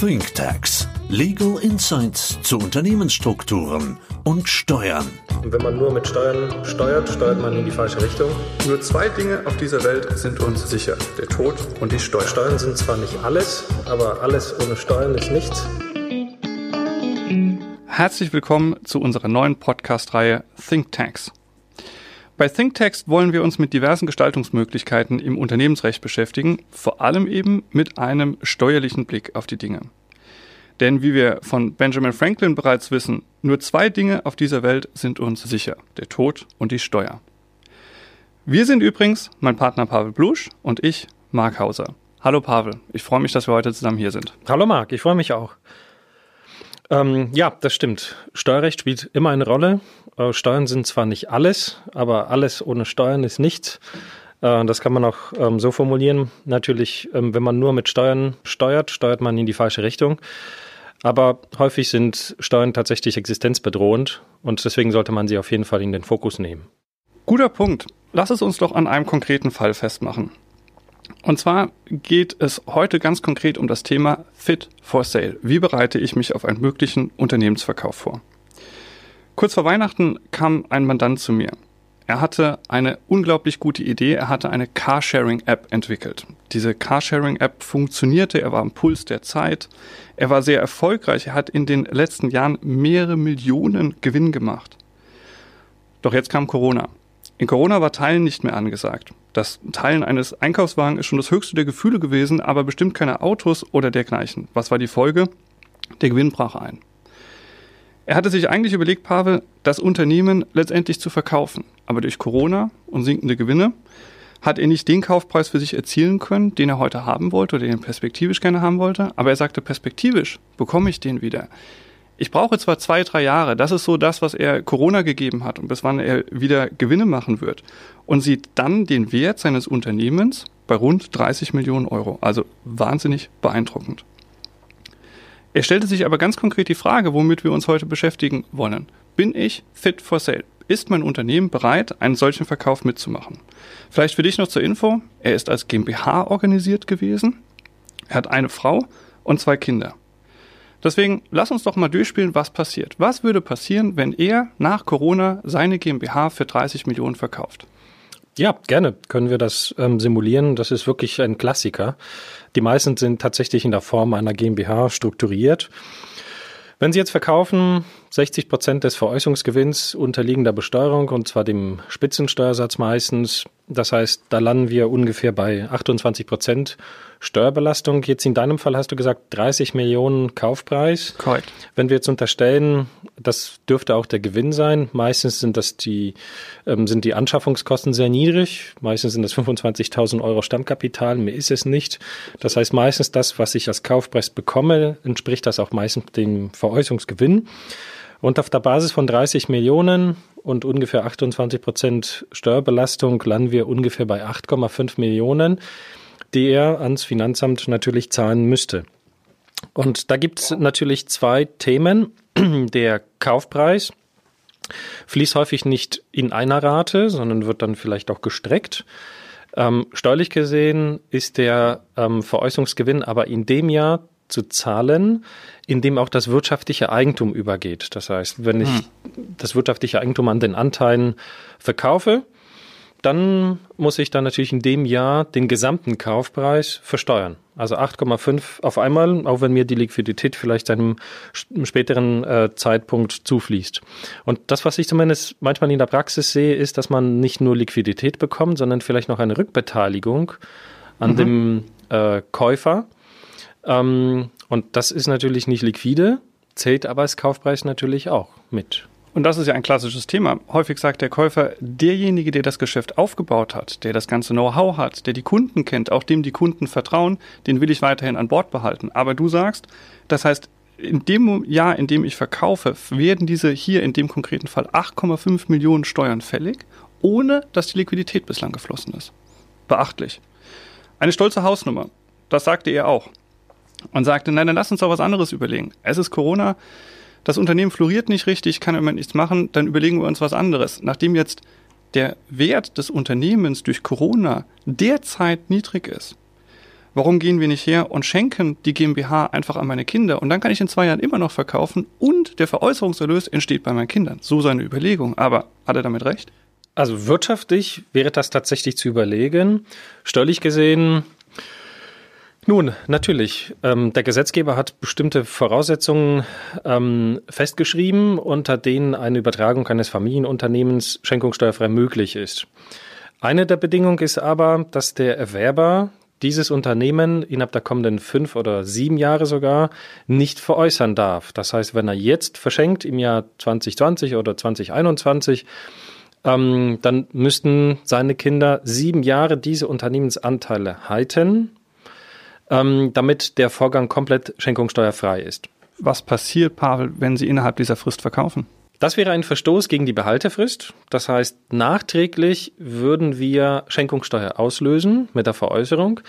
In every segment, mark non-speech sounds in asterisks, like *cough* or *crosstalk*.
ThinkTax. Legal Insights zu Unternehmensstrukturen und Steuern. Und wenn man nur mit Steuern steuert, steuert man in die falsche Richtung. Nur zwei Dinge auf dieser Welt sind uns sicher. Der Tod und die Steuern. Steuern sind zwar nicht alles, aber alles ohne Steuern ist nichts. Herzlich willkommen zu unserer neuen Podcast-Reihe ThinkTax. Bei ThinkText wollen wir uns mit diversen Gestaltungsmöglichkeiten im Unternehmensrecht beschäftigen, vor allem eben mit einem steuerlichen Blick auf die Dinge. Denn wie wir von Benjamin Franklin bereits wissen, nur zwei Dinge auf dieser Welt sind uns sicher, der Tod und die Steuer. Wir sind übrigens mein Partner Pavel Blusch und ich, Marc Hauser. Hallo Pavel, ich freue mich, dass wir heute zusammen hier sind. Hallo Marc, ich freue mich auch. Ähm, ja, das stimmt. Steuerrecht spielt immer eine Rolle. Äh, Steuern sind zwar nicht alles, aber alles ohne Steuern ist nichts. Äh, das kann man auch ähm, so formulieren. Natürlich, ähm, wenn man nur mit Steuern steuert, steuert man in die falsche Richtung. Aber häufig sind Steuern tatsächlich existenzbedrohend und deswegen sollte man sie auf jeden Fall in den Fokus nehmen. Guter Punkt. Lass es uns doch an einem konkreten Fall festmachen. Und zwar geht es heute ganz konkret um das Thema Fit for Sale. Wie bereite ich mich auf einen möglichen Unternehmensverkauf vor? Kurz vor Weihnachten kam ein Mandant zu mir. Er hatte eine unglaublich gute Idee. Er hatte eine Carsharing-App entwickelt. Diese Carsharing-App funktionierte. Er war am Puls der Zeit. Er war sehr erfolgreich. Er hat in den letzten Jahren mehrere Millionen Gewinn gemacht. Doch jetzt kam Corona. In Corona war Teilen nicht mehr angesagt. Das Teilen eines Einkaufswagens ist schon das höchste der Gefühle gewesen, aber bestimmt keine Autos oder dergleichen. Was war die Folge? Der Gewinn brach ein. Er hatte sich eigentlich überlegt, Pavel, das Unternehmen letztendlich zu verkaufen. Aber durch Corona und sinkende Gewinne hat er nicht den Kaufpreis für sich erzielen können, den er heute haben wollte oder den er perspektivisch gerne haben wollte. Aber er sagte, perspektivisch bekomme ich den wieder ich brauche zwar zwei, drei Jahre, das ist so das, was er Corona gegeben hat und bis wann er wieder Gewinne machen wird und sieht dann den Wert seines Unternehmens bei rund 30 Millionen Euro. Also wahnsinnig beeindruckend. Er stellte sich aber ganz konkret die Frage, womit wir uns heute beschäftigen wollen. Bin ich fit for sale? Ist mein Unternehmen bereit, einen solchen Verkauf mitzumachen? Vielleicht für dich noch zur Info. Er ist als GmbH organisiert gewesen. Er hat eine Frau und zwei Kinder. Deswegen lass uns doch mal durchspielen, was passiert. Was würde passieren, wenn er nach Corona seine GmbH für 30 Millionen verkauft? Ja, gerne können wir das ähm, simulieren. Das ist wirklich ein Klassiker. Die meisten sind tatsächlich in der Form einer GmbH strukturiert. Wenn Sie jetzt verkaufen, 60 Prozent des Veräußerungsgewinns unterliegen der Besteuerung und zwar dem Spitzensteuersatz meistens. Das heißt, da landen wir ungefähr bei 28 Prozent Steuerbelastung. Jetzt in deinem Fall hast du gesagt 30 Millionen Kaufpreis. Korrekt. Wenn wir jetzt unterstellen, das dürfte auch der Gewinn sein. Meistens sind das die, ähm, sind die Anschaffungskosten sehr niedrig. Meistens sind das 25.000 Euro Stammkapital. Mehr ist es nicht. Das heißt, meistens das, was ich als Kaufpreis bekomme, entspricht das auch meistens dem Veräußerungsgewinn. Und auf der Basis von 30 Millionen und ungefähr 28 Prozent Steuerbelastung landen wir ungefähr bei 8,5 Millionen, die er ans Finanzamt natürlich zahlen müsste. Und da gibt es natürlich zwei Themen. *clears throat* Der Kaufpreis fließt häufig nicht in einer Rate, sondern wird dann vielleicht auch gestreckt. Ähm, steuerlich gesehen ist der ähm, Veräußerungsgewinn aber in dem Jahr zu zahlen, in dem auch das wirtschaftliche Eigentum übergeht. Das heißt, wenn ich hm. das wirtschaftliche Eigentum an den Anteilen verkaufe, dann muss ich dann natürlich in dem Jahr den gesamten Kaufpreis versteuern. Also 8,5 auf einmal, auch wenn mir die Liquidität vielleicht einem späteren äh, Zeitpunkt zufließt. Und das, was ich zumindest manchmal in der Praxis sehe, ist, dass man nicht nur Liquidität bekommt, sondern vielleicht noch eine Rückbeteiligung an mhm. dem äh, Käufer. Ähm, und das ist natürlich nicht liquide, zählt aber als Kaufpreis natürlich auch mit. Und das ist ja ein klassisches Thema. Häufig sagt der Käufer, derjenige, der das Geschäft aufgebaut hat, der das ganze Know-how hat, der die Kunden kennt, auch dem die Kunden vertrauen, den will ich weiterhin an Bord behalten. Aber du sagst, das heißt, in dem Jahr, in dem ich verkaufe, werden diese hier in dem konkreten Fall 8,5 Millionen Steuern fällig, ohne dass die Liquidität bislang geflossen ist. Beachtlich. Eine stolze Hausnummer. Das sagte er auch und sagte, nein, dann lass uns doch was anderes überlegen. Es ist Corona, das Unternehmen floriert nicht richtig, kann im Moment nichts machen, dann überlegen wir uns was anderes. Nachdem jetzt der Wert des Unternehmens durch Corona derzeit niedrig ist, Warum gehen wir nicht her und schenken die GmbH einfach an meine Kinder und dann kann ich in zwei Jahren immer noch verkaufen und der Veräußerungserlös entsteht bei meinen Kindern. So seine Überlegung. Aber hat er damit recht? Also wirtschaftlich wäre das tatsächlich zu überlegen. Steuerlich gesehen nun, natürlich. Ähm, der Gesetzgeber hat bestimmte Voraussetzungen ähm, festgeschrieben, unter denen eine Übertragung eines Familienunternehmens schenkungssteuerfrei möglich ist. Eine der Bedingungen ist aber, dass der Erwerber dieses Unternehmen innerhalb der kommenden fünf oder sieben Jahre sogar nicht veräußern darf. Das heißt, wenn er jetzt verschenkt im Jahr 2020 oder 2021, ähm, dann müssten seine Kinder sieben Jahre diese Unternehmensanteile halten, ähm, damit der Vorgang komplett schenkungssteuerfrei ist. Was passiert, Pavel, wenn Sie innerhalb dieser Frist verkaufen? Das wäre ein Verstoß gegen die Behaltefrist. Das heißt, nachträglich würden wir Schenkungssteuer auslösen mit der Veräußerung.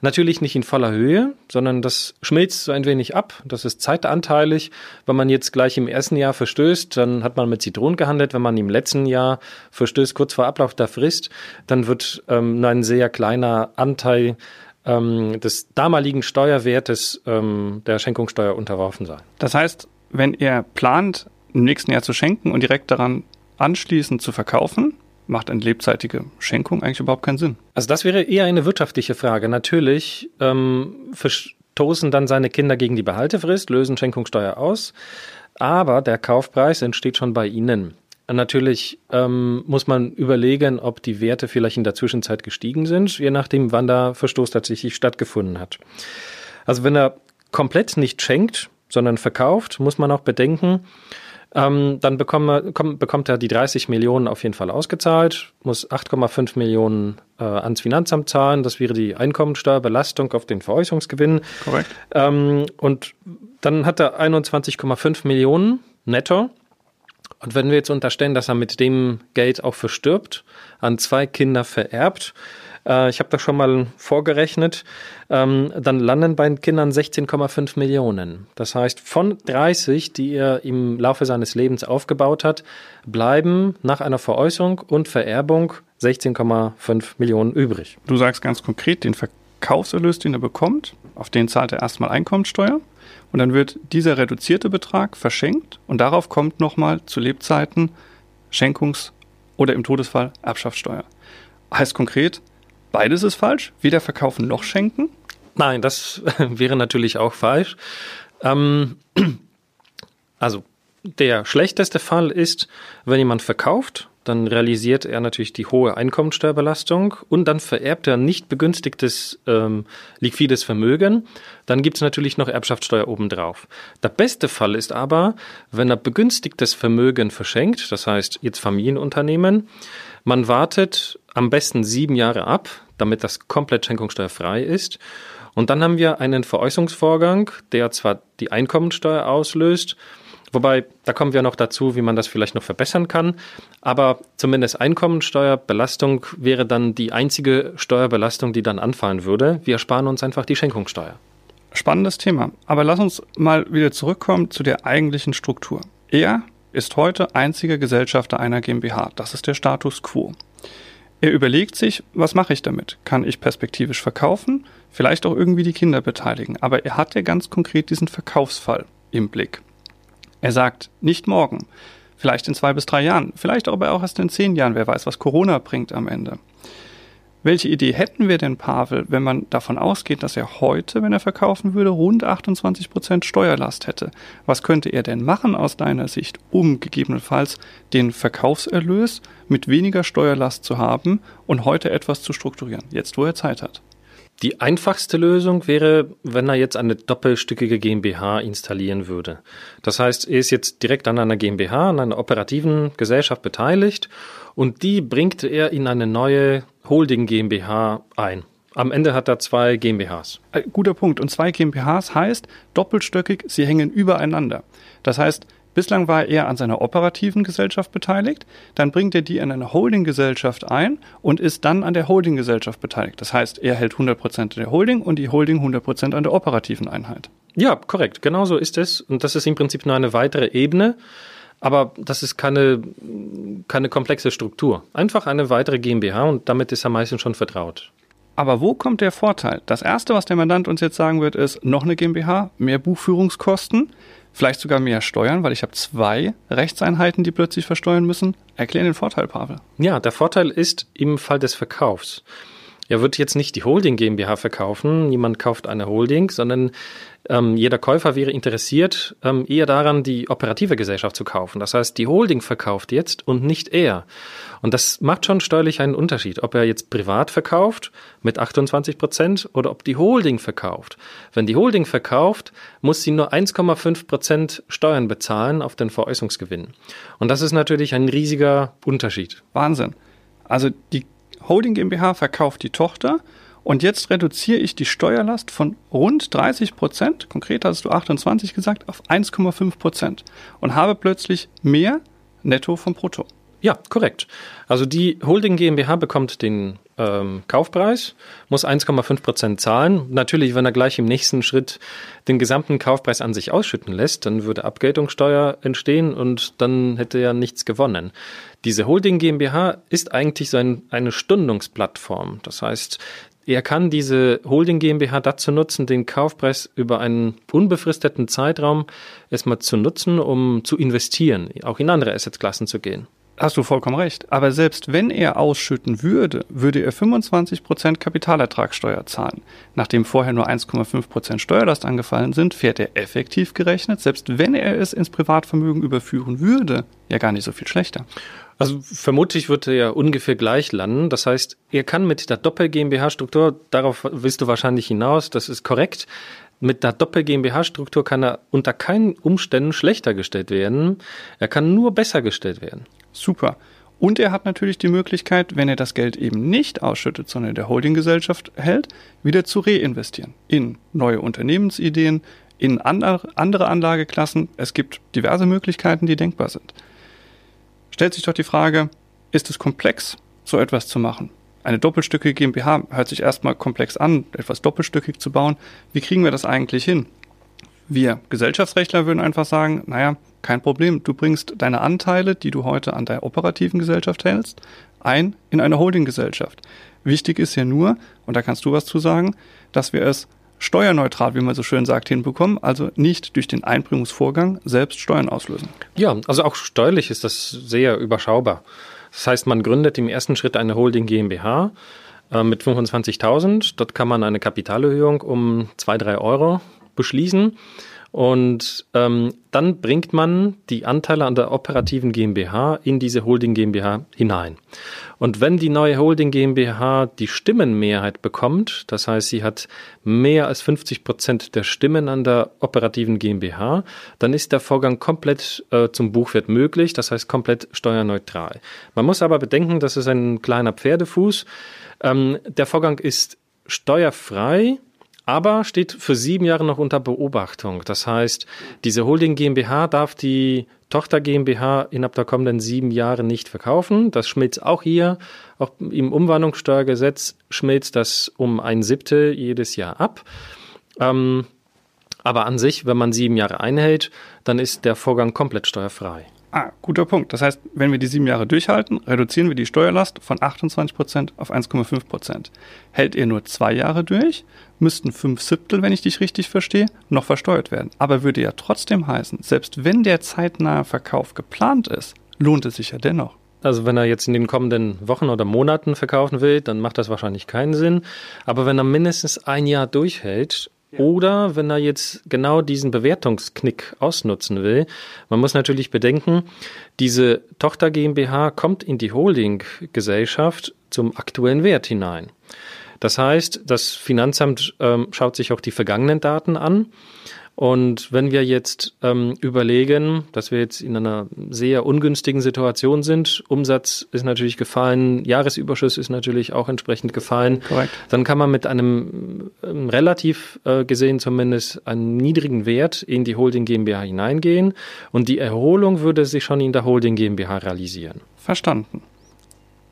Natürlich nicht in voller Höhe, sondern das schmilzt so ein wenig ab. Das ist zeitanteilig. Wenn man jetzt gleich im ersten Jahr verstößt, dann hat man mit Zitronen gehandelt. Wenn man im letzten Jahr verstößt, kurz vor Ablauf der Frist, dann wird ähm, nur ein sehr kleiner Anteil ähm, des damaligen Steuerwertes ähm, der Schenkungssteuer unterworfen sein. Das heißt, wenn er plant, im nächsten Jahr zu schenken und direkt daran anschließend zu verkaufen, macht eine lebzeitige Schenkung eigentlich überhaupt keinen Sinn. Also das wäre eher eine wirtschaftliche Frage. Natürlich ähm, verstoßen dann seine Kinder gegen die Behaltefrist, lösen Schenkungssteuer aus, aber der Kaufpreis entsteht schon bei ihnen. Natürlich ähm, muss man überlegen, ob die Werte vielleicht in der Zwischenzeit gestiegen sind, je nachdem, wann der Verstoß tatsächlich stattgefunden hat. Also wenn er komplett nicht schenkt, sondern verkauft, muss man auch bedenken, ähm, dann bekomme, komm, bekommt er die 30 Millionen auf jeden Fall ausgezahlt, muss 8,5 Millionen äh, ans Finanzamt zahlen. Das wäre die Einkommensteuerbelastung auf den Veräußerungsgewinn. Korrekt. Ähm, und dann hat er 21,5 Millionen netto. Und wenn wir jetzt unterstellen, dass er mit dem Geld auch verstirbt, an zwei Kinder vererbt, äh, ich habe das schon mal vorgerechnet, ähm, dann landen bei den Kindern 16,5 Millionen. Das heißt, von 30, die er im Laufe seines Lebens aufgebaut hat, bleiben nach einer Veräußerung und Vererbung 16,5 Millionen übrig. Du sagst ganz konkret, den Verkaufserlös, den er bekommt, auf den zahlt er erstmal Einkommensteuer. Und dann wird dieser reduzierte Betrag verschenkt und darauf kommt nochmal zu Lebzeiten Schenkungs- oder im Todesfall Erbschaftssteuer. Heißt konkret, Beides ist falsch. Weder verkaufen noch schenken. Nein, das *laughs* wäre natürlich auch falsch. Ähm, *clears throat* also der schlechteste Fall ist, wenn jemand verkauft, dann realisiert er natürlich die hohe Einkommensteuerbelastung und dann vererbt er nicht begünstigtes ähm, liquides Vermögen. Dann gibt es natürlich noch Erbschaftssteuer obendrauf. Der beste Fall ist aber, wenn er begünstigtes Vermögen verschenkt, das heißt jetzt Familienunternehmen, man wartet am besten sieben Jahre ab, damit das komplett schenkungssteuerfrei ist. Und dann haben wir einen Veräußerungsvorgang, der zwar die Einkommensteuer auslöst, wobei da kommen wir noch dazu, wie man das vielleicht noch verbessern kann, aber zumindest Einkommensteuerbelastung wäre dann die einzige Steuerbelastung, die dann anfallen würde. Wir sparen uns einfach die Schenkungssteuer. Spannendes Thema. Aber lass uns mal wieder zurückkommen zu der eigentlichen Struktur. Er ist heute einziger Gesellschafter einer GmbH. Das ist der Status quo. Er überlegt sich, was mache ich damit? Kann ich perspektivisch verkaufen? Vielleicht auch irgendwie die Kinder beteiligen. Aber er hat ja ganz konkret diesen Verkaufsfall im Blick. Er sagt, nicht morgen, vielleicht in zwei bis drei Jahren, vielleicht aber auch erst in zehn Jahren, wer weiß, was Corona bringt am Ende. Welche Idee hätten wir denn, Pavel, wenn man davon ausgeht, dass er heute, wenn er verkaufen würde, rund 28 Prozent Steuerlast hätte? Was könnte er denn machen aus deiner Sicht, um gegebenenfalls den Verkaufserlös mit weniger Steuerlast zu haben und heute etwas zu strukturieren, jetzt wo er Zeit hat? Die einfachste Lösung wäre, wenn er jetzt eine doppelstückige GmbH installieren würde. Das heißt, er ist jetzt direkt an einer GmbH, an einer operativen Gesellschaft beteiligt und die bringt er in eine neue Holding GmbH ein. Am Ende hat er zwei GmbHs. Äh, guter Punkt. Und zwei GmbHs heißt doppelstöckig, sie hängen übereinander. Das heißt, Bislang war er an seiner operativen Gesellschaft beteiligt, dann bringt er die in eine Holdinggesellschaft ein und ist dann an der Holdinggesellschaft beteiligt. Das heißt, er hält 100% an der Holding und die Holding 100% an der operativen Einheit. Ja, korrekt. Genau so ist es. Und das ist im Prinzip nur eine weitere Ebene. Aber das ist keine, keine komplexe Struktur. Einfach eine weitere GmbH und damit ist er meistens schon vertraut. Aber wo kommt der Vorteil? Das erste, was der Mandant uns jetzt sagen wird, ist noch eine GmbH, mehr Buchführungskosten, vielleicht sogar mehr Steuern, weil ich habe zwei Rechtseinheiten, die plötzlich versteuern müssen. Erklär den Vorteil, Pavel. Ja, der Vorteil ist im Fall des Verkaufs. Er wird jetzt nicht die Holding GmbH verkaufen, niemand kauft eine Holding, sondern ähm, jeder Käufer wäre interessiert ähm, eher daran, die operative Gesellschaft zu kaufen. Das heißt, die Holding verkauft jetzt und nicht er. Und das macht schon steuerlich einen Unterschied, ob er jetzt privat verkauft mit 28 Prozent oder ob die Holding verkauft. Wenn die Holding verkauft, muss sie nur 1,5 Prozent Steuern bezahlen auf den Veräußerungsgewinn. Und das ist natürlich ein riesiger Unterschied. Wahnsinn. Also die Holding GmbH verkauft die Tochter und jetzt reduziere ich die Steuerlast von rund 30 Prozent, konkret hast du 28 gesagt, auf 1,5 Prozent und habe plötzlich mehr Netto vom Brutto. Ja, korrekt. Also die Holding GmbH bekommt den ähm, Kaufpreis, muss 1,5 Prozent zahlen. Natürlich, wenn er gleich im nächsten Schritt den gesamten Kaufpreis an sich ausschütten lässt, dann würde Abgeltungssteuer entstehen und dann hätte er nichts gewonnen. Diese Holding GmbH ist eigentlich so ein, eine Stundungsplattform. Das heißt, er kann diese Holding GmbH dazu nutzen, den Kaufpreis über einen unbefristeten Zeitraum erstmal zu nutzen, um zu investieren, auch in andere Assetklassen zu gehen. Hast du vollkommen recht. Aber selbst wenn er ausschütten würde, würde er 25% Kapitalertragssteuer zahlen. Nachdem vorher nur 1,5% Steuerlast angefallen sind, fährt er effektiv gerechnet, selbst wenn er es ins Privatvermögen überführen würde, ja gar nicht so viel schlechter. Also vermutlich wird er ungefähr gleich landen. Das heißt, er kann mit der Doppel-GmbH-Struktur, darauf willst du wahrscheinlich hinaus, das ist korrekt, mit der Doppel-GmbH-Struktur kann er unter keinen Umständen schlechter gestellt werden. Er kann nur besser gestellt werden. Super. Und er hat natürlich die Möglichkeit, wenn er das Geld eben nicht ausschüttet, sondern in der Holdinggesellschaft hält, wieder zu reinvestieren in neue Unternehmensideen, in andere Anlageklassen. Es gibt diverse Möglichkeiten, die denkbar sind. Stellt sich doch die Frage, ist es komplex, so etwas zu machen? Eine doppelstückige GmbH hört sich erstmal komplex an, etwas doppelstückig zu bauen. Wie kriegen wir das eigentlich hin? Wir Gesellschaftsrechtler würden einfach sagen, naja, kein Problem, du bringst deine Anteile, die du heute an der operativen Gesellschaft hältst, ein in eine Holdinggesellschaft. Wichtig ist ja nur, und da kannst du was zu sagen, dass wir es steuerneutral, wie man so schön sagt, hinbekommen, also nicht durch den Einbringungsvorgang selbst Steuern auslösen. Ja, also auch steuerlich ist das sehr überschaubar. Das heißt, man gründet im ersten Schritt eine Holding GmbH äh, mit 25.000. Dort kann man eine Kapitalerhöhung um zwei, drei Euro beschließen. Und ähm, dann bringt man die Anteile an der operativen GmbH in diese Holding GmbH hinein. Und wenn die neue Holding GmbH die Stimmenmehrheit bekommt, das heißt, sie hat mehr als 50 Prozent der Stimmen an der operativen GmbH, dann ist der Vorgang komplett äh, zum Buchwert möglich, das heißt komplett steuerneutral. Man muss aber bedenken, das ist ein kleiner Pferdefuß. Ähm, der Vorgang ist steuerfrei aber steht für sieben Jahre noch unter Beobachtung. Das heißt, diese Holding GmbH darf die Tochter GmbH innerhalb der kommenden sieben Jahre nicht verkaufen. Das schmilzt auch hier, auch im Umwandlungssteuergesetz schmilzt das um ein Siebtel jedes Jahr ab. Ähm, aber an sich, wenn man sieben Jahre einhält, dann ist der Vorgang komplett steuerfrei. Ah, guter Punkt. Das heißt, wenn wir die sieben Jahre durchhalten, reduzieren wir die Steuerlast von 28 Prozent auf 1,5 Prozent. Hält ihr nur zwei Jahre durch, müssten fünf Siebtel, wenn ich dich richtig verstehe, noch versteuert werden. Aber würde ja trotzdem heißen, selbst wenn der zeitnahe Verkauf geplant ist, lohnt es sich ja dennoch. Also wenn er jetzt in den kommenden Wochen oder Monaten verkaufen will, dann macht das wahrscheinlich keinen Sinn. Aber wenn er mindestens ein Jahr durchhält oder wenn er jetzt genau diesen Bewertungsknick ausnutzen will, man muss natürlich bedenken, diese Tochter GmbH kommt in die Holding-Gesellschaft zum aktuellen Wert hinein. Das heißt, das Finanzamt ähm, schaut sich auch die vergangenen Daten an und wenn wir jetzt ähm, überlegen, dass wir jetzt in einer sehr ungünstigen Situation sind, Umsatz ist natürlich gefallen, Jahresüberschuss ist natürlich auch entsprechend gefallen, Korrekt. dann kann man mit einem ähm, relativ äh, gesehen zumindest einen niedrigen Wert in die Holding GmbH hineingehen und die Erholung würde sich schon in der Holding GmbH realisieren. Verstanden.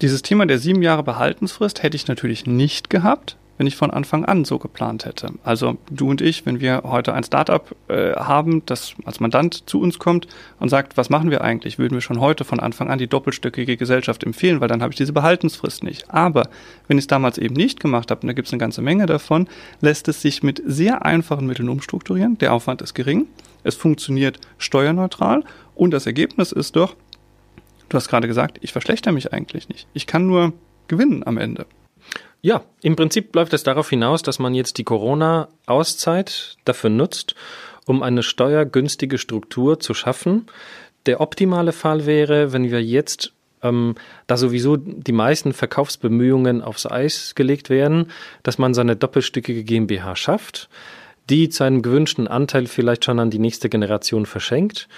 Dieses Thema der sieben Jahre Behaltensfrist hätte ich natürlich nicht gehabt, wenn ich von Anfang an so geplant hätte. Also du und ich, wenn wir heute ein Startup äh, haben, das als Mandant zu uns kommt und sagt, was machen wir eigentlich, würden wir schon heute von Anfang an die doppelstöckige Gesellschaft empfehlen, weil dann habe ich diese Behaltensfrist nicht. Aber wenn ich es damals eben nicht gemacht habe, und da gibt es eine ganze Menge davon, lässt es sich mit sehr einfachen Mitteln umstrukturieren. Der Aufwand ist gering, es funktioniert steuerneutral und das Ergebnis ist doch, du hast gerade gesagt, ich verschlechter mich eigentlich nicht. Ich kann nur gewinnen am Ende. Ja, im Prinzip läuft es darauf hinaus, dass man jetzt die Corona-Auszeit dafür nutzt, um eine steuergünstige Struktur zu schaffen. Der optimale Fall wäre, wenn wir jetzt, ähm, da sowieso die meisten Verkaufsbemühungen aufs Eis gelegt werden, dass man seine doppelstückige GmbH schafft, die zu einem gewünschten Anteil vielleicht schon an die nächste Generation verschenkt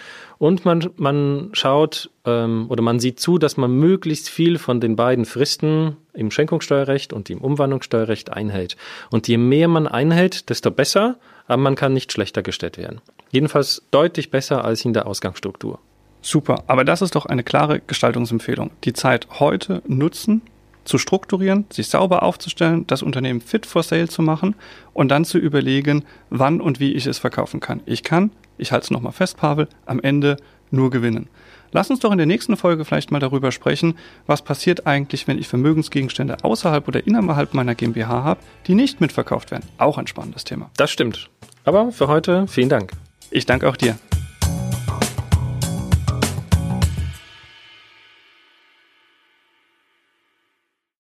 und man, man schaut ähm, oder man sieht zu, dass man möglichst viel von den beiden Fristen im Schenkungssteuerrecht und im Umwandlungssteuerrecht einhält. Und je mehr man einhält, desto besser, aber man kann nicht schlechter gestellt werden. Jedenfalls deutlich besser als in der Ausgangsstruktur. Super, aber das ist doch eine klare Gestaltungsempfehlung. Die Zeit heute nutzen, zu strukturieren, sich sauber aufzustellen, das Unternehmen fit for sale zu machen und dann zu überlegen, wann und wie ich es verkaufen kann. Ich kann ich halte es nochmal fest, Pavel, am Ende nur gewinnen. Lass uns doch in der nächsten Folge vielleicht mal darüber sprechen, was passiert eigentlich, wenn ich Vermögensgegenstände außerhalb oder innerhalb meiner GmbH habe, die nicht mitverkauft werden. Auch ein spannendes Thema. Das stimmt. Aber für heute vielen Dank. Ich danke auch dir.